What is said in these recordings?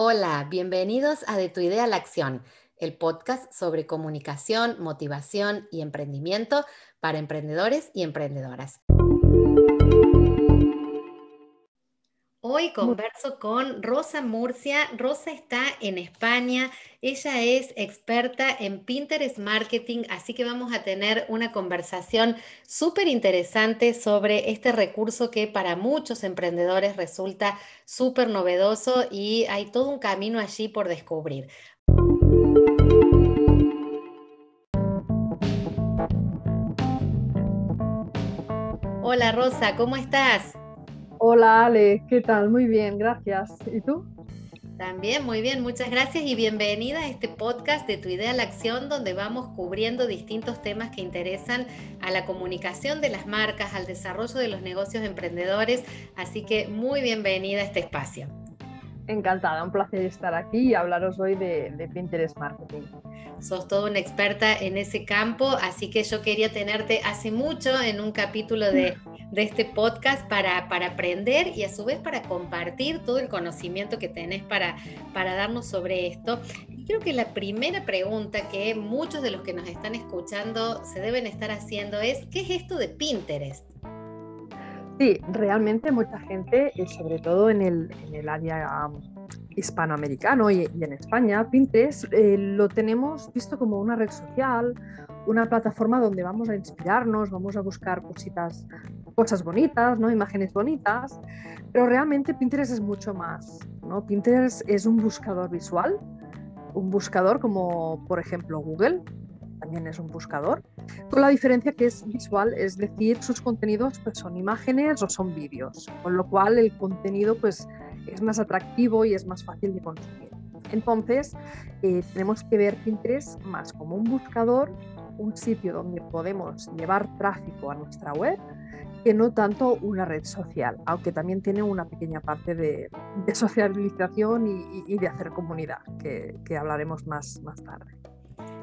Hola, bienvenidos a De tu idea a la acción, el podcast sobre comunicación, motivación y emprendimiento para emprendedores y emprendedoras. Hoy converso con Rosa Murcia. Rosa está en España. Ella es experta en Pinterest Marketing, así que vamos a tener una conversación súper interesante sobre este recurso que para muchos emprendedores resulta súper novedoso y hay todo un camino allí por descubrir. Hola Rosa, ¿cómo estás? Hola Ale, ¿qué tal? Muy bien, gracias. ¿Y tú? También, muy bien, muchas gracias y bienvenida a este podcast de Tu Idea a la Acción, donde vamos cubriendo distintos temas que interesan a la comunicación de las marcas, al desarrollo de los negocios emprendedores. Así que muy bienvenida a este espacio. Encantada, un placer estar aquí y hablaros hoy de, Pinterest Marketing. Sos toda una experta en ese campo, así que yo quería tenerte hace mucho en un capítulo de, este podcast para, para, aprender y a su vez para compartir todo el conocimiento que tenés para, para darnos sobre esto. Y creo que la primera pregunta que muchos de los que nos están escuchando se deben estar haciendo es, ¿qué es esto de Pinterest? Sí, realmente mucha gente, eh, sobre todo en el, área hispanoamericano y, en España, Pinterest eh, lo tenemos visto como una red social, una plataforma donde vamos a inspirarnos, vamos a buscar cositas, cosas bonitas, ¿no? imágenes bonitas, pero realmente Pinterest es mucho más. ¿no? Pinterest es un buscador visual, un buscador como por ejemplo Google, también es un buscador, con la diferencia que es visual, es decir, sus contenidos pues, son imágenes o son vídeos, con lo cual el contenido pues, es más atractivo y es más fácil de consumir. Entonces, eh, tenemos que ver Pinterest más como un buscador, un sitio donde podemos llevar tráfico a nuestra web, que no tanto una red social, aunque también tiene una pequeña parte de, socialización y, de hacer comunidad, que, que hablaremos más, más tarde.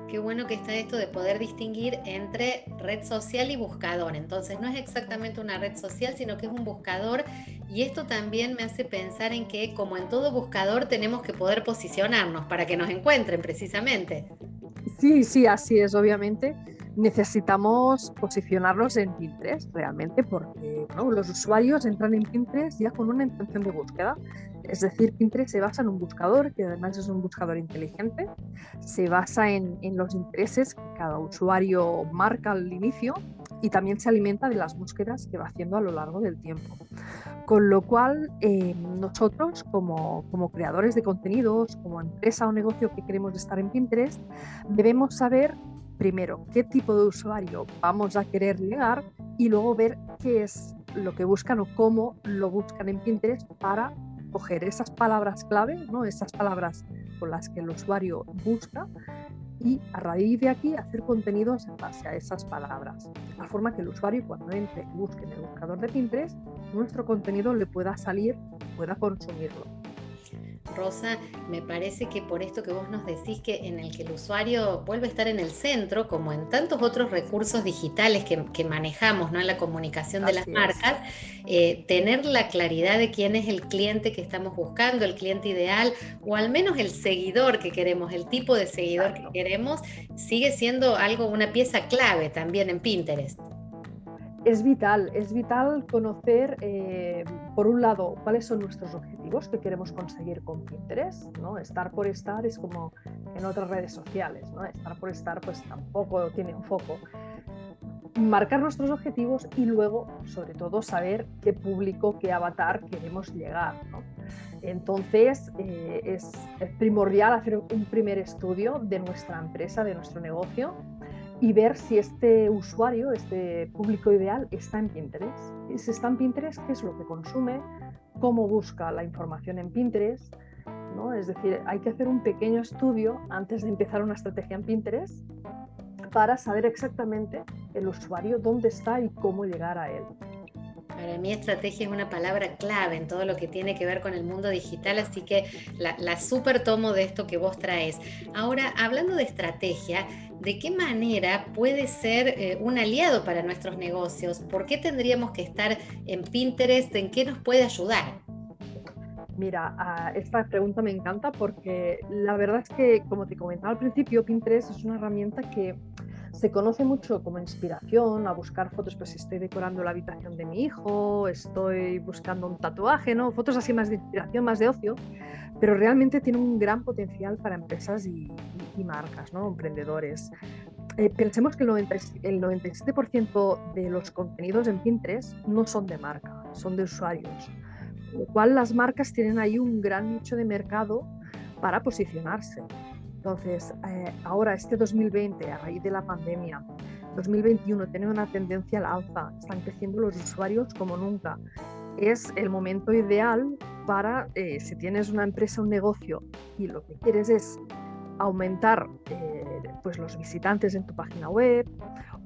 Qué bueno que está esto de poder distinguir entre red social y buscador. Entonces no es exactamente una red social, sino que es un buscador. Y esto también me hace pensar en que como en todo buscador tenemos que poder posicionarnos para que nos encuentren precisamente. Sí, sí, así es, obviamente necesitamos posicionarlos en Pinterest realmente porque los usuarios entran en Pinterest ya con una intención de búsqueda. Es decir, Pinterest se basa en un buscador que además es un buscador inteligente, se basa en, los intereses que cada usuario marca al inicio y también se alimenta de las búsquedas que va haciendo a lo largo del tiempo. Con lo cual, eh, nosotros como, como creadores de contenidos, como empresa o negocio que queremos estar en Pinterest, debemos saber primero qué tipo de usuario vamos a querer llegar y luego ver qué es lo que buscan o cómo lo buscan en Pinterest para coger esas palabras clave, ¿no? esas palabras con las que el usuario busca y a raíz de aquí hacer contenidos en base a esas palabras. De tal forma que el usuario cuando entre y busque en el buscador de Pinterest, nuestro contenido le pueda salir, pueda consumirlo. Rosa, me parece que por esto que vos nos decís que en el que el usuario vuelve a estar en el centro, como en tantos otros recursos digitales que, manejamos ¿no? en la comunicación de las marcas, eh, tener la claridad de quién es el cliente que estamos buscando, el cliente ideal, o al menos el seguidor que queremos, el tipo de seguidor que queremos, sigue siendo algo, una pieza clave también en Pinterest es vital, es vital conocer, eh, por un lado, cuáles son nuestros objetivos que queremos conseguir con Pinterest. ¿no? Estar por estar es como en otras redes sociales, ¿no? estar por estar pues tampoco tiene un foco. Marcar nuestros objetivos y luego, sobre todo, saber qué público, qué avatar queremos llegar. Entonces, eh, es primordial hacer un primer estudio de nuestra empresa, de nuestro negocio, y ver si este usuario, este público ideal, está en Pinterest. Si está en Pinterest, ¿qué es lo que consume? ¿Cómo busca la información en Pinterest? ¿no? Es decir, hay que hacer un pequeño estudio antes de empezar una estrategia en Pinterest para saber exactamente el usuario dónde está y cómo llegar a él. Para mí estrategia es una palabra clave en todo lo que tiene que ver con el mundo digital, así que la, super tomo de esto que vos traes. Ahora, hablando de estrategia, ¿de qué manera puede ser eh, un aliado para nuestros negocios? ¿Por qué tendríamos que estar en Pinterest? ¿En qué nos puede ayudar? Mira, ah, esta pregunta me encanta porque la verdad es que, como te comentaba al principio, Pinterest es una herramienta que se conoce mucho como inspiración a buscar fotos, pues estoy decorando la habitación de mi hijo, estoy buscando un tatuaje, ¿no? Fotos así más de inspiración, más de ocio, pero realmente tiene un gran potencial para empresas y, marcas, ¿no? Emprendedores. Eh, pensemos que el, 90, el 97% de los contenidos en Pinterest no son de marca, son de usuarios, lo cual las marcas tienen ahí un gran nicho de mercado para posicionarse. Entonces, eh, ahora este 2020, a raíz de la pandemia, 2021 tiene una tendencia al alza, están creciendo los usuarios como nunca. Es el momento ideal para, eh, si tienes una empresa, un negocio y lo que quieres es aumentar eh, pues los visitantes en tu página web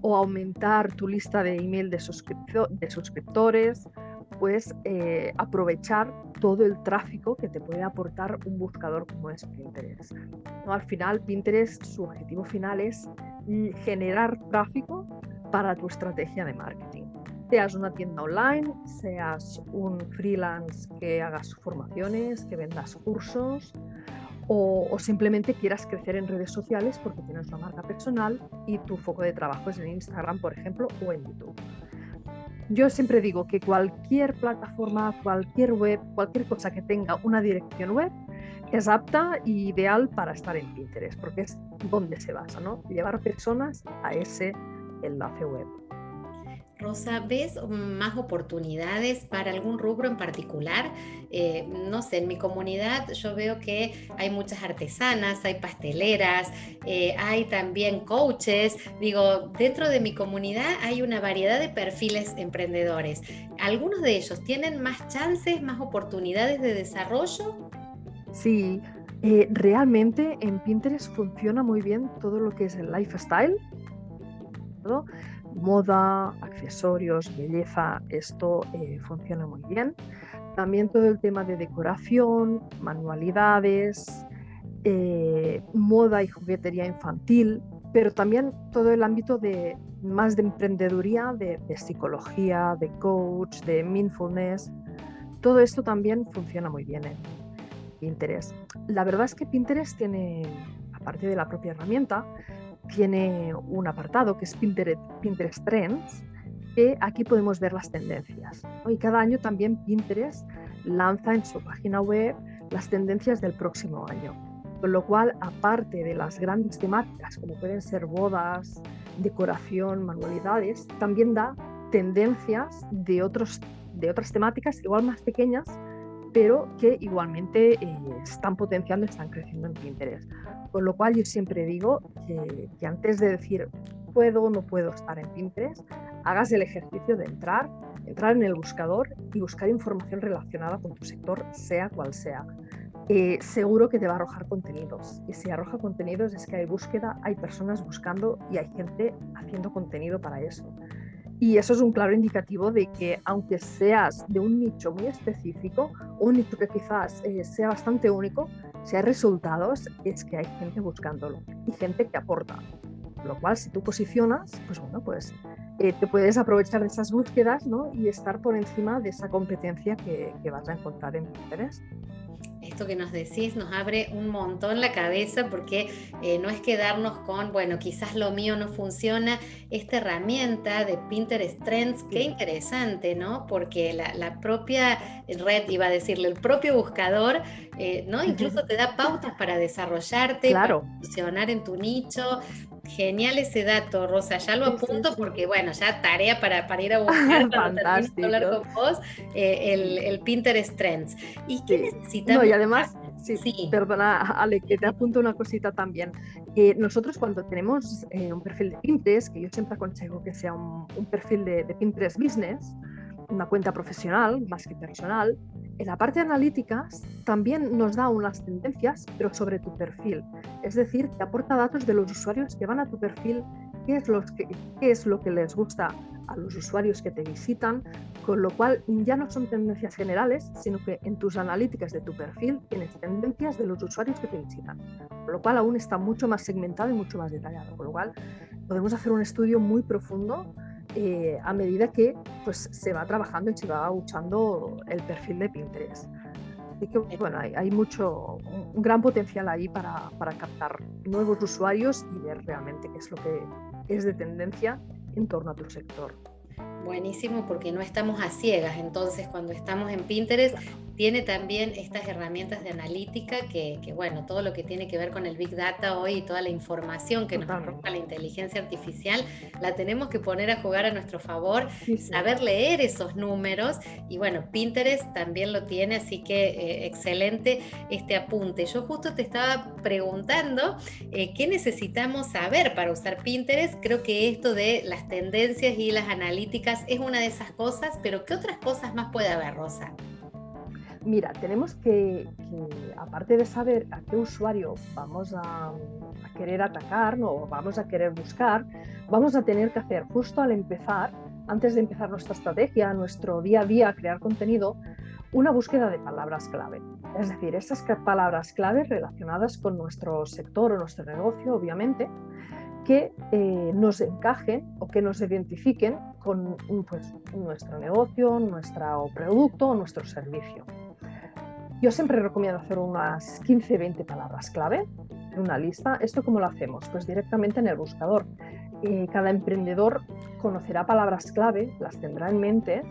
o aumentar tu lista de email de, de suscriptores pues aprovechar todo el tráfico que te puede aportar un buscador como es Pinterest. ¿No? Al final, Pinterest, su objetivo final es generar tráfico para tu estrategia de marketing. Seas una tienda online, seas un freelance que hagas formaciones, que vendas cursos o, o simplemente quieras crecer en redes sociales porque tienes una marca personal y tu foco de trabajo es en Instagram, por ejemplo, o en YouTube yo siempre digo que cualquier plataforma, cualquier web, cualquier cosa que tenga una dirección web es apta y ideal para estar en Pinterest, porque es donde se basa, ¿no? Llevar personas a ese enlace web. Rosa, ¿ves más oportunidades para algún rubro en particular? Eh, no sé, en mi comunidad yo veo que hay muchas artesanas, hay pasteleras, eh, hay también coaches. Digo, dentro de mi comunidad hay una variedad de perfiles emprendedores. ¿Algunos de ellos tienen más chances, más oportunidades de desarrollo? Sí, eh, realmente en Pinterest funciona muy bien todo lo que es el lifestyle. ¿no? Moda, accesorios, belleza, esto eh, funciona muy bien. También todo el tema de decoración, manualidades, eh, moda y juguetería infantil, pero también todo el ámbito de más de emprendeduría, de, psicología, de coach, de mindfulness. Todo esto también funciona muy bien en Pinterest. La verdad es que Pinterest tiene, aparte de la propia herramienta, tiene un apartado que es Pinterest, Pinterest Trends, que aquí podemos ver las tendencias. Y cada año también Pinterest lanza en su página web las tendencias del próximo año. Con lo cual, aparte de las grandes temáticas, como pueden ser bodas, decoración, manualidades, también da tendencias de, otros, de otras temáticas, igual más pequeñas, pero que igualmente eh, están potenciando están creciendo en Pinterest. Con lo cual yo siempre digo que, antes de decir puedo o no puedo estar en Pinterest, hagas el ejercicio de entrar, entrar en el buscador y buscar información relacionada con tu sector, sea cual sea. Eh, seguro que te va a arrojar contenidos. Y si arroja contenidos es que hay búsqueda, hay personas buscando y hay gente haciendo contenido para eso. Y eso es un claro indicativo de que aunque seas de un nicho muy específico, un nicho que quizás eh, sea bastante único, si hay resultados es que hay gente buscándolo y gente que aporta. Lo cual, si tú posicionas, pues bueno, pues eh, te puedes aprovechar de esas búsquedas ¿no? y estar por encima de esa competencia que, que vas a encontrar en Pinterest esto que nos decís nos abre un montón la cabeza porque eh, no es quedarnos con, bueno, quizás lo mío no funciona. Esta herramienta de Pinterest Trends, qué interesante, ¿no? Porque la, propia red, iba a decirle, el propio buscador, eh, ¿no? Incluso te da pautas para desarrollarte, para funcionar en tu nicho. Genial ese dato, Rosa. Ya lo apunto porque, bueno, ya tarea para, para ir a buscar para hablar con vos eh, el, Pinterest Trends. ¿Y qué necesitamos? y además, sí, sí, perdona, Ale, que te apunto una cosita también. nosotros cuando tenemos eh, un perfil de Pinterest, que yo siempre aconsejo que sea un, perfil de, de Pinterest Business, una cuenta profesional más que personal, en la parte de analíticas también nos da unas tendencias, pero sobre tu perfil. Es decir, te aporta datos de los usuarios que van a tu perfil, qué es, lo que, qué es lo que les gusta a los usuarios que te visitan, con lo cual ya no son tendencias generales, sino que en tus analíticas de tu perfil tienes tendencias de los usuarios que te visitan, con lo cual aún está mucho más segmentado y mucho más detallado, con lo cual podemos hacer un estudio muy profundo eh, a medida que pues, se va trabajando y se va usando el perfil de Pinterest. Así que bueno, hay, mucho, un gran potencial ahí para, para captar nuevos usuarios y ver realmente qué es lo que es de tendencia en torno a tu sector. Buenísimo porque no estamos a ciegas, entonces cuando estamos en Pinterest tiene también estas herramientas de analítica que, bueno, todo lo que tiene que ver con el Big Data hoy y toda la información que nos arroja la inteligencia artificial, la tenemos que poner a jugar a nuestro favor, saber leer esos números. Y bueno, Pinterest también lo tiene, así que eh, excelente este apunte. Yo justo te estaba preguntando eh, qué necesitamos saber para usar Pinterest. Creo que esto de las tendencias y las analíticas es una de esas cosas, pero ¿qué otras cosas más puede haber, Rosa? Mira, tenemos que, aparte de saber a qué usuario vamos a, querer atacar o vamos a querer buscar, vamos a tener que hacer justo al empezar, antes de empezar nuestra estrategia, nuestro día a día, crear contenido, una búsqueda de palabras clave. Es decir, esas palabras clave relacionadas con nuestro sector o nuestro negocio, obviamente, que eh, nos encajen o que nos identifiquen con pues, nuestro negocio, nuestro producto nuestro servicio. Yo siempre recomiendo hacer unas 15-20 palabras clave en una lista. ¿Esto cómo lo hacemos? Pues directamente en el buscador. Cada emprendedor conocerá palabras clave, las tendrá en mente.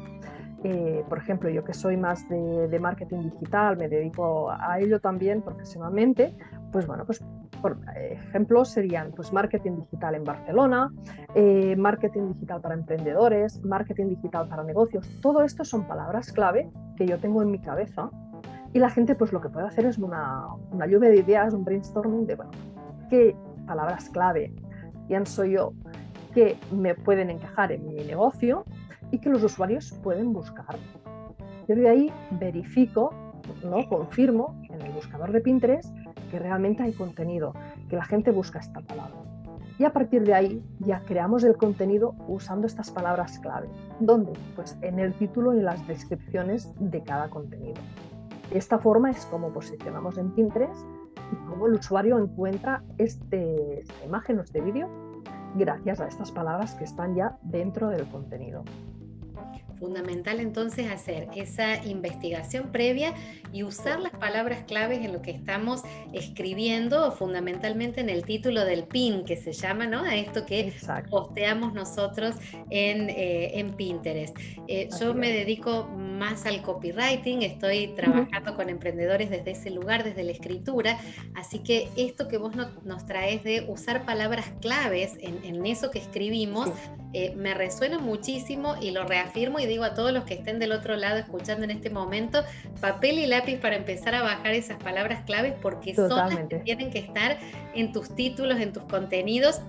Eh, por ejemplo, yo que soy más de, marketing digital, me dedico a ello también profesionalmente, pues bueno, pues por ejemplo serían pues marketing digital en Barcelona, eh, marketing digital para emprendedores, marketing digital para negocios. Todo esto son palabras clave que yo tengo en mi cabeza y la gente pues lo que puede hacer es una, una lluvia de ideas, un brainstorming de, bueno, qué palabras clave pienso yo que me pueden encajar en mi negocio y que los usuarios pueden buscar. Yo de ahí verifico, ¿no? confirmo en el buscador de Pinterest que realmente hay contenido, que la gente busca esta palabra. Y a partir de ahí ya creamos el contenido usando estas palabras clave. ¿Dónde? Pues en el título y las descripciones de cada contenido. De esta forma es como posicionamos en Pinterest y cómo el usuario encuentra este, esta imagen o este vídeo gracias a estas palabras que están ya dentro del contenido. Fundamental entonces hacer esa investigación previa y usar las palabras claves en lo que estamos escribiendo, fundamentalmente en el título del pin que se llama, ¿no? A esto que posteamos nosotros en, eh, en Pinterest. Eh, yo me dedico más al copywriting, estoy trabajando con emprendedores desde ese lugar, desde la escritura, así que esto que vos nos traes de usar palabras claves en, eso que escribimos, eh, me resuena muchísimo y lo reafirmo y digo a todos los que estén del otro lado escuchando en este momento, papel y lápiz para empezar a bajar esas palabras claves porque son las que tienen que estar en tus títulos, en tus contenidos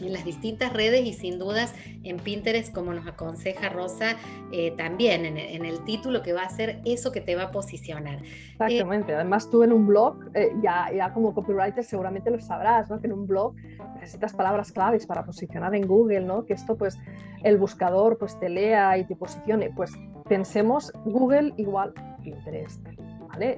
en las distintas redes y sin dudas en Pinterest, como nos aconseja Rosa, eh, también en, el título que va a ser eso que te va a posicionar. Exactamente, además tú en un blog, eh, ya, ya como copywriter seguramente lo sabrás, ¿no? que en un blog necesitas palabras claves para posicionar en Google, ¿no? que esto pues el buscador pues te lea y te posicione, pues pensemos Google igual Pinterest.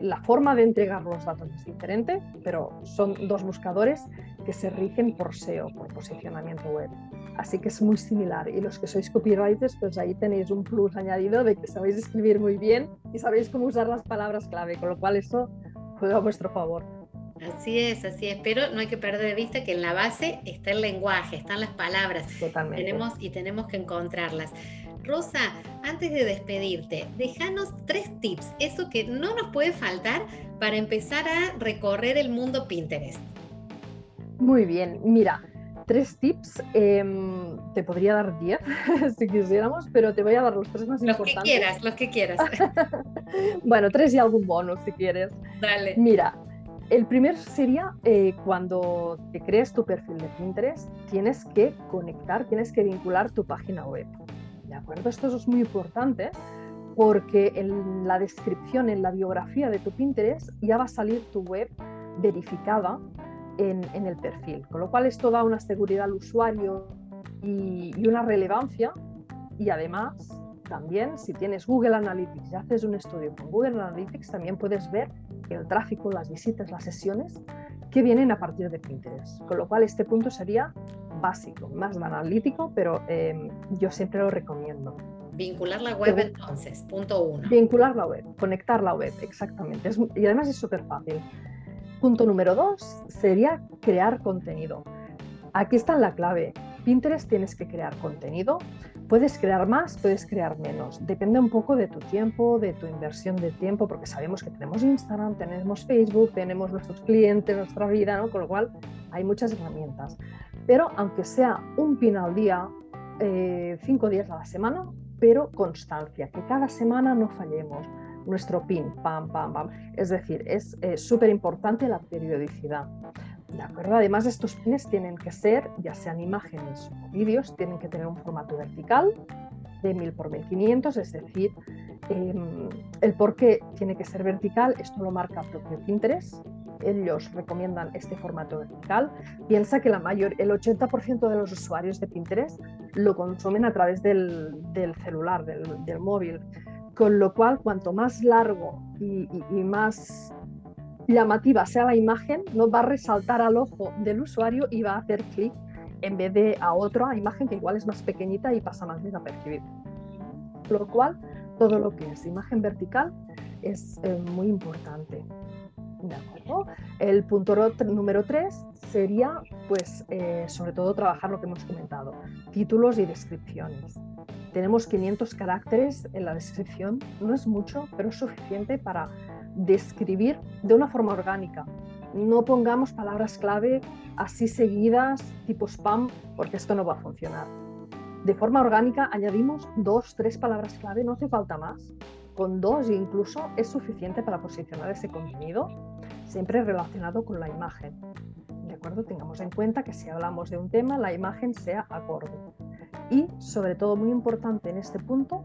La forma de entregar los datos es diferente, pero son dos buscadores que se rigen por SEO, por posicionamiento web. Así que es muy similar. Y los que sois copywriters, pues ahí tenéis un plus añadido de que sabéis escribir muy bien y sabéis cómo usar las palabras clave, con lo cual eso juega a vuestro favor. Así es, así es, pero no hay que perder de vista que en la base está el lenguaje, están las palabras. Totalmente. Tenemos, y tenemos que encontrarlas. Rosa, antes de despedirte, déjanos tres tips, eso que no nos puede faltar para empezar a recorrer el mundo Pinterest. Muy bien, mira, tres tips. Em, te podría dar diez si quisiéramos, pero te voy a dar los tres más importantes. Los que quieras, los que quieras. bueno, tres y algún bonus si quieres. Dale. Mira, el primero sería eh, cuando te crees tu perfil de Pinterest, tienes que conectar, tienes que vincular tu página web. ¿De acuerdo? Esto es muy importante porque en la descripción, en la biografía de tu Pinterest, ya va a salir tu web verificada en, el perfil. Con lo cual esto da una seguridad al usuario y, y una relevancia y además también si tienes Google Analytics y haces un estudio con Google Analytics, también puedes ver el tráfico, las visitas, las sesiones que vienen a partir de Pinterest. Con lo cual este punto sería básico, más analítico, pero em, yo siempre lo recomiendo. Vincular la web entonces, punto uno. Vincular la web, conectar la web, exactamente. y además es súper fácil. Punto número dos sería crear contenido. Aquí está la clave. Pinterest tienes que crear contenido. Puedes crear más, puedes crear menos. Depende un poco de tu tiempo, de tu inversión de tiempo, porque sabemos que tenemos Instagram, tenemos Facebook, tenemos nuestros clientes, nuestra vida, ¿no? Con lo cual hay muchas herramientas. Pero aunque sea un pin al día, eh, cinco días a la semana, pero constancia, que cada semana no fallemos nuestro pin, pam, pam, pam. Es decir, es súper importante la periodicidad. ¿De acuerdo? Además, estos pines tienen que ser, ya sean imágenes o vídeos, tienen que tener un formato vertical de 1000 por 1500, es decir, em, el por qué tiene que ser vertical, esto lo marca propio Pinterest. Ellos recomiendan este formato vertical. Piensa que la mayor, el 80% de los usuarios de Pinterest lo consumen a través del, celular, del, móvil. Con lo cual, cuanto más largo y más llamativa sea la imagen, no va a resaltar al ojo del usuario y va a hacer clic en vez de a otra imagen que igual es más pequeñita y pasa más desapercibido. Lo cual, todo lo que es imagen vertical es eh, muy importante. ¿De acuerdo? El punto número 3 sería, pues, eh, sobre todo trabajar lo que hemos comentado, títulos y descripciones. Tenemos 500 caracteres en la descripción, no es mucho, pero es suficiente para describir de una forma orgánica. No pongamos palabras clave así seguidas, tipo spam, porque esto no va a funcionar. De forma orgánica añadimos dos, tres palabras clave, no hace falta más. Con dos incluso es suficiente para posicionar ese contenido, siempre relacionado con la imagen. ¿De acuerdo? Tengamos en cuenta que si hablamos de un tema, la imagen sea acorde. Y sobre todo, muy importante en este punto,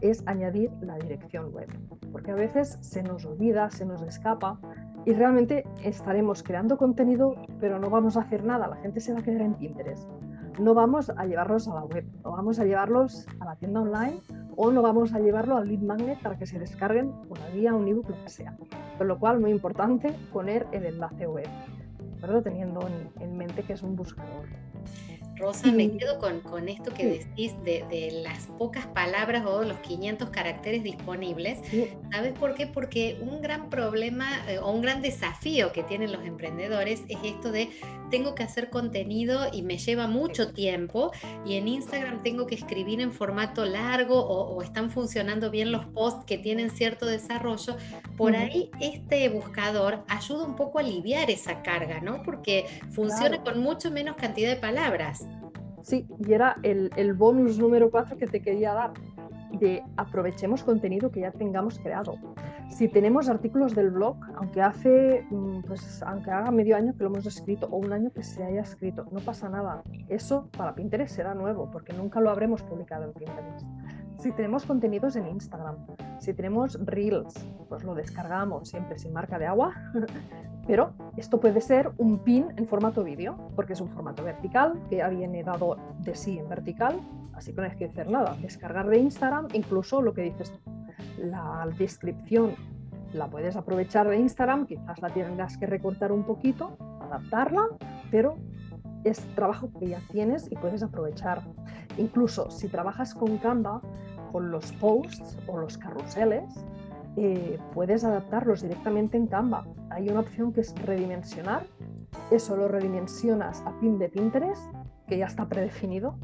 es añadir la dirección web, porque a veces se nos olvida, se nos escapa y realmente estaremos creando contenido, pero no vamos a hacer nada, la gente se va a quedar en Pinterest. No vamos a llevarlos a la web, no vamos a llevarlos a la tienda online o no vamos a llevarlo al lead magnet para que se descarguen una guía, un ebook, lo que sea. Con lo cual, muy importante poner el enlace web, ¿verdad? teniendo en mente que es un buscador. Rosa, me quedo con, con esto que decís de, de, las pocas palabras o los 500 caracteres disponibles. ¿Sabes por qué? Porque un gran problema eh, o un gran desafío que tienen los emprendedores es esto de tengo que hacer contenido y me lleva mucho tiempo y en Instagram tengo que escribir en formato largo o, están funcionando bien los posts que tienen cierto desarrollo. Por ahí este buscador ayuda un poco a aliviar esa carga, ¿no? Porque funciona con mucho menos cantidad de palabras. Sí, y era el, el bonus número 4 que te quería dar, de aprovechemos contenido que ya tengamos creado. Si tenemos artículos del blog, aunque hace, mm, pues, aunque haga medio año que lo hemos escrito o un año que se haya escrito, no pasa nada. Eso para Pinterest será nuevo, porque nunca lo habremos publicado en Pinterest. Si tenemos contenidos en Instagram, si tenemos Reels, pues lo descargamos siempre sin marca de agua, pero esto puede ser un pin en formato vídeo, porque es un formato vertical que ya viene dado de sí en vertical, así que no hay que hacer nada. Descargar de Instagram, incluso lo que dices la descripción la puedes aprovechar de Instagram, quizás la tengas que recortar un poquito, adaptarla, pero es trabajo que ya tienes y puedes aprovechar. Incluso si trabajas con Canva, con los posts o los carruseles, eh, puedes adaptarlos directamente en Canva. Hay una opción que es redimensionar. Eso lo redimensionas a pin de Pinterest, que ya está predefinido,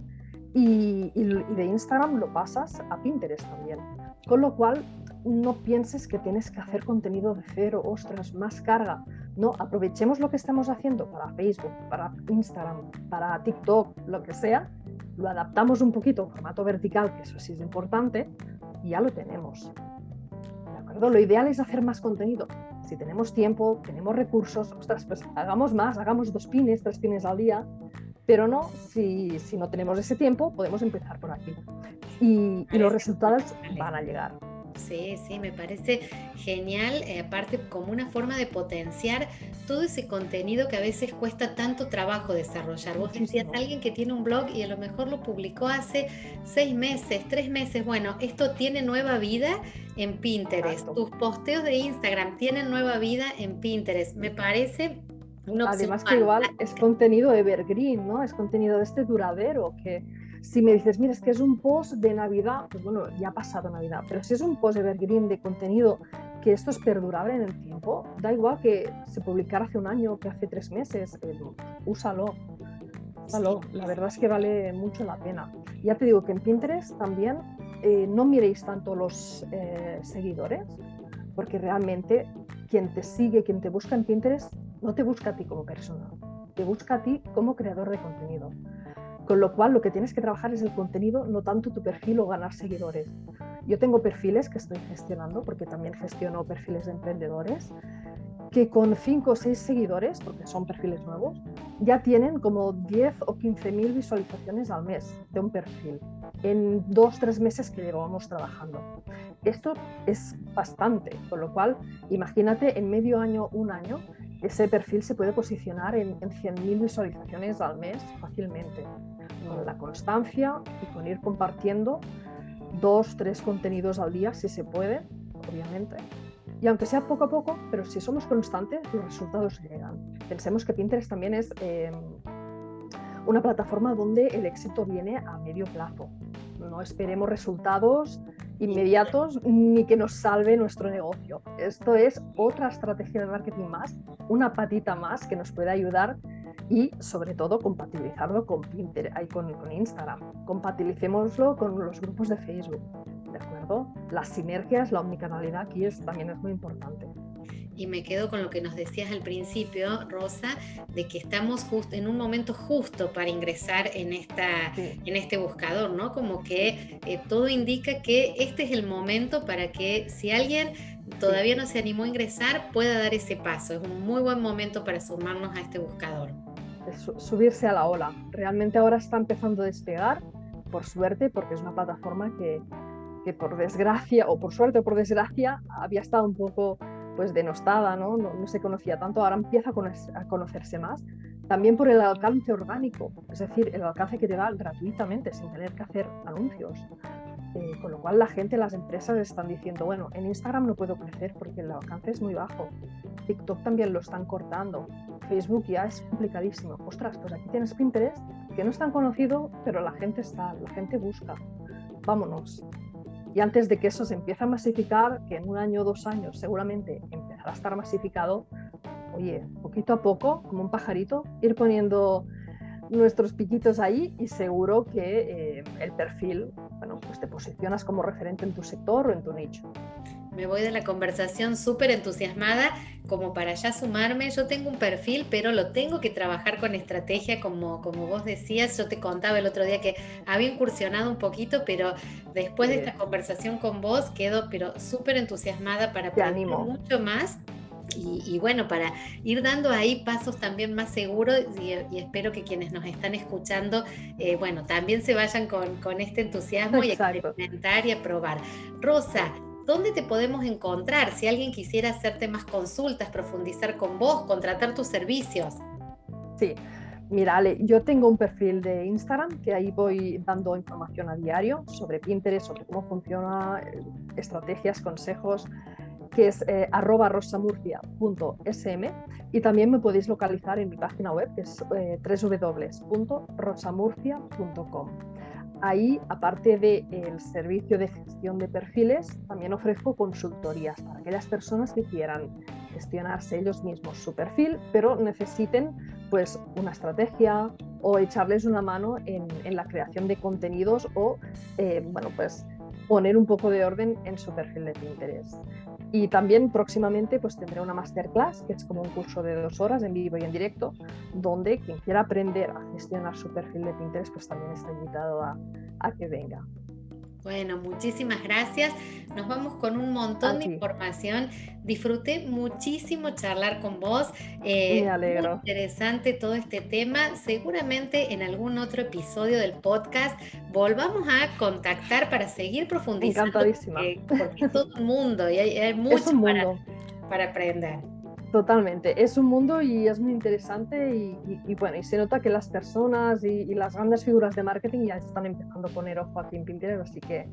y, y de Instagram lo pasas a Pinterest también. Con lo cual, no pienses que tienes que hacer contenido de cero, ostras, más carga. No, aprovechemos lo que estamos haciendo para Facebook, para Instagram, para TikTok, lo que sea, lo adaptamos un poquito formato vertical, que eso sí es importante, y ya lo tenemos. ¿De acuerdo? Lo ideal es hacer más contenido. Si tenemos tiempo, tenemos recursos, ostras, pues hagamos más, hagamos dos pines, tres pines al día, pero no, si, si no tenemos ese tiempo, podemos empezar por aquí. y los resultados van a llegar. Sí, sí, me parece genial, eh, aparte como una forma de potenciar todo ese contenido que a veces cuesta tanto trabajo desarrollar. Vos decías, alguien que tiene un blog y a lo mejor lo publicó hace seis meses, tres meses, bueno, esto tiene nueva vida en Pinterest. Tus posteos de Instagram tienen nueva vida en Pinterest. Me parece Además que igual es contenido evergreen, ¿no? Es contenido de este duradero que Si me dices, mira, es que es un post de Navidad, pues bueno, ya ha pasado Navidad, pero si es un post evergreen de contenido que esto es perdurable en el tiempo, da igual que se publicara hace un año, que hace tres meses, eh, úsalo. Úsalo. La verdad es que vale mucho la pena. Ya te digo que en Pinterest también eh, no miréis tanto los eh, seguidores, porque realmente quien te sigue, quien te busca en Pinterest, no te busca a ti como persona, te busca a ti como creador de contenido. Con lo cual, lo que tienes que trabajar es el contenido, no tanto tu perfil o ganar seguidores. Yo tengo perfiles que estoy gestionando, porque también gestiono perfiles de emprendedores, que con 5 o 6 seguidores, porque son perfiles nuevos, ya tienen como 10 o 15 mil visualizaciones al mes de un perfil, en 2-3 meses que llevamos trabajando. Esto es bastante, con lo cual, imagínate en medio año, un año, ese perfil se puede posicionar en, en 100.000 visualizaciones al mes fácilmente, con la constancia y con ir compartiendo dos, tres contenidos al día, si se puede, obviamente. Y aunque sea poco a poco, pero si somos constantes, los resultados llegan. Pensemos que Pinterest también es em, una plataforma donde el éxito viene a medio plazo. No esperemos resultados inmediatos ni que nos salve nuestro negocio. Esto es otra estrategia de marketing más, una patita más que nos puede ayudar y sobre todo compatibilizarlo con Pinterest, con, con Instagram. Compatibilicémoslo con los grupos de Facebook. ¿De acuerdo? Las sinergias, la omnicanalidad aquí es, también es muy importante y me quedo con lo que nos decías al principio, Rosa, de que estamos justo en un momento justo para ingresar en, esta, en este buscador, ¿no? Como que eh, todo indica que este es el momento para que si alguien todavía no se animó a ingresar, pueda dar ese paso. Es un muy buen momento para sumarnos a este buscador. subirse a la ola. Realmente ahora está empezando a despegar, por suerte, porque es una plataforma que, que por desgracia, o por suerte o por desgracia, había estado un poco pues denostada, ¿no? No, se conocía tanto, ahora empieza a conocerse más. También por el alcance orgánico, es decir, el alcance que te da gratuitamente, sin tener que hacer anuncios. Eh, con lo cual la gente, las empresas están diciendo, bueno, en Instagram no puedo crecer porque el alcance es muy bajo. TikTok también lo están cortando. Facebook ya es complicadísimo. Ostras, pues aquí tienes Pinterest, que no es tan conocido, pero la gente está, la gente busca. Vámonos. Y antes de que eso se empiece a masificar, que en un año o dos años seguramente empezará a estar masificado, oye, poquito a poco, como un pajarito, ir poniendo nuestros piquitos ahí y seguro que eh, el perfil, bueno, pues te posicionas como referente en tu sector o en tu nicho me voy de la conversación súper entusiasmada como para ya sumarme. Yo tengo un perfil, pero lo tengo que trabajar con estrategia, como, como vos decías. Yo te contaba el otro día que había incursionado un poquito, pero después de esta conversación con vos quedo pero súper entusiasmada para aprender mucho más. Y, bueno, para ir dando ahí pasos también más seguros y, espero que quienes nos están escuchando, eh, bueno, también se vayan con, con este entusiasmo y a experimentar y a probar. Rosa, ¿dónde te podemos encontrar si alguien quisiera hacerte más consultas, profundizar con vos, contratar tus servicios? Sí, mira, Ale, yo tengo un perfil de Instagram que ahí voy dando información a diario sobre Pinterest, sobre cómo funciona, eh, estrategias, consejos que es eh, arroba rosamurcia.sm y también me podéis localizar en mi página web que es eh, www.rosamurcia.com. Ahí, aparte del servicio de gestión de perfiles, también ofrezco consultorías para aquellas personas que quieran gestionarse ellos mismos su perfil, pero necesiten pues una estrategia o echarles una mano en, la creación de contenidos o eh, bueno, pues poner un poco de orden en su perfil de Pinterest. Y también próximamente pues tendré una masterclass, que es como un curso de dos horas en vivo y en directo, donde quien quiera aprender a gestionar su perfil de Pinterest pues también está invitado a, a que venga. Bueno, muchísimas gracias. Nos vamos con un montón de información. Disfruté muchísimo charlar con vos. Eh, Me alegro. interesante todo este tema. Seguramente en algún otro episodio del podcast volvamos a contactar para seguir profundizando. Encantadísima. Porque, todo el mundo y hay, mucho para, para aprender. Totalmente, es un mundo y es muy interesante y, bueno, y se nota que las personas y, las grandes figuras de marketing ya están empezando a poner ojo aquí en Pinterest, así que,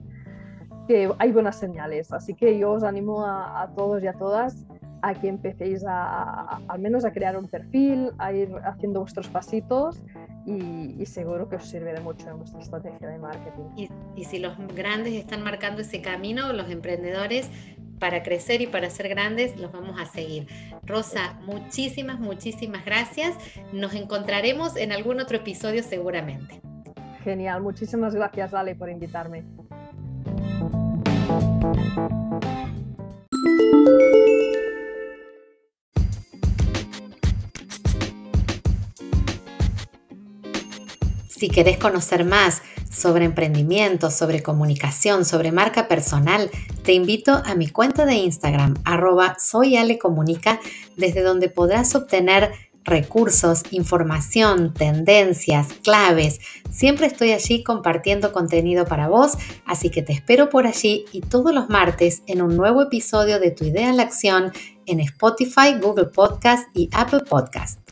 que hay buenas señales. Así que yo os animo a, todos y a todas a que empecéis a, al menos a crear un perfil, a ir haciendo vuestros pasitos y, seguro que os sirve de mucho en vuestra estrategia de marketing. Y si los grandes están marcando ese camino, los emprendedores para crecer y para ser grandes, los vamos a seguir. Rosa, muchísimas, muchísimas gracias. Nos encontraremos en algún otro episodio seguramente. Genial, muchísimas gracias Ale por invitarme. Si querés conocer más sobre emprendimiento, sobre comunicación, sobre marca personal, te invito a mi cuenta de Instagram, arroba soyalecomunica, desde donde podrás obtener recursos, información, tendencias, claves. Siempre estoy allí compartiendo contenido para vos, así que te espero por allí y todos los martes en un nuevo episodio de Tu idea en la acción en Spotify, Google Podcast y Apple Podcast.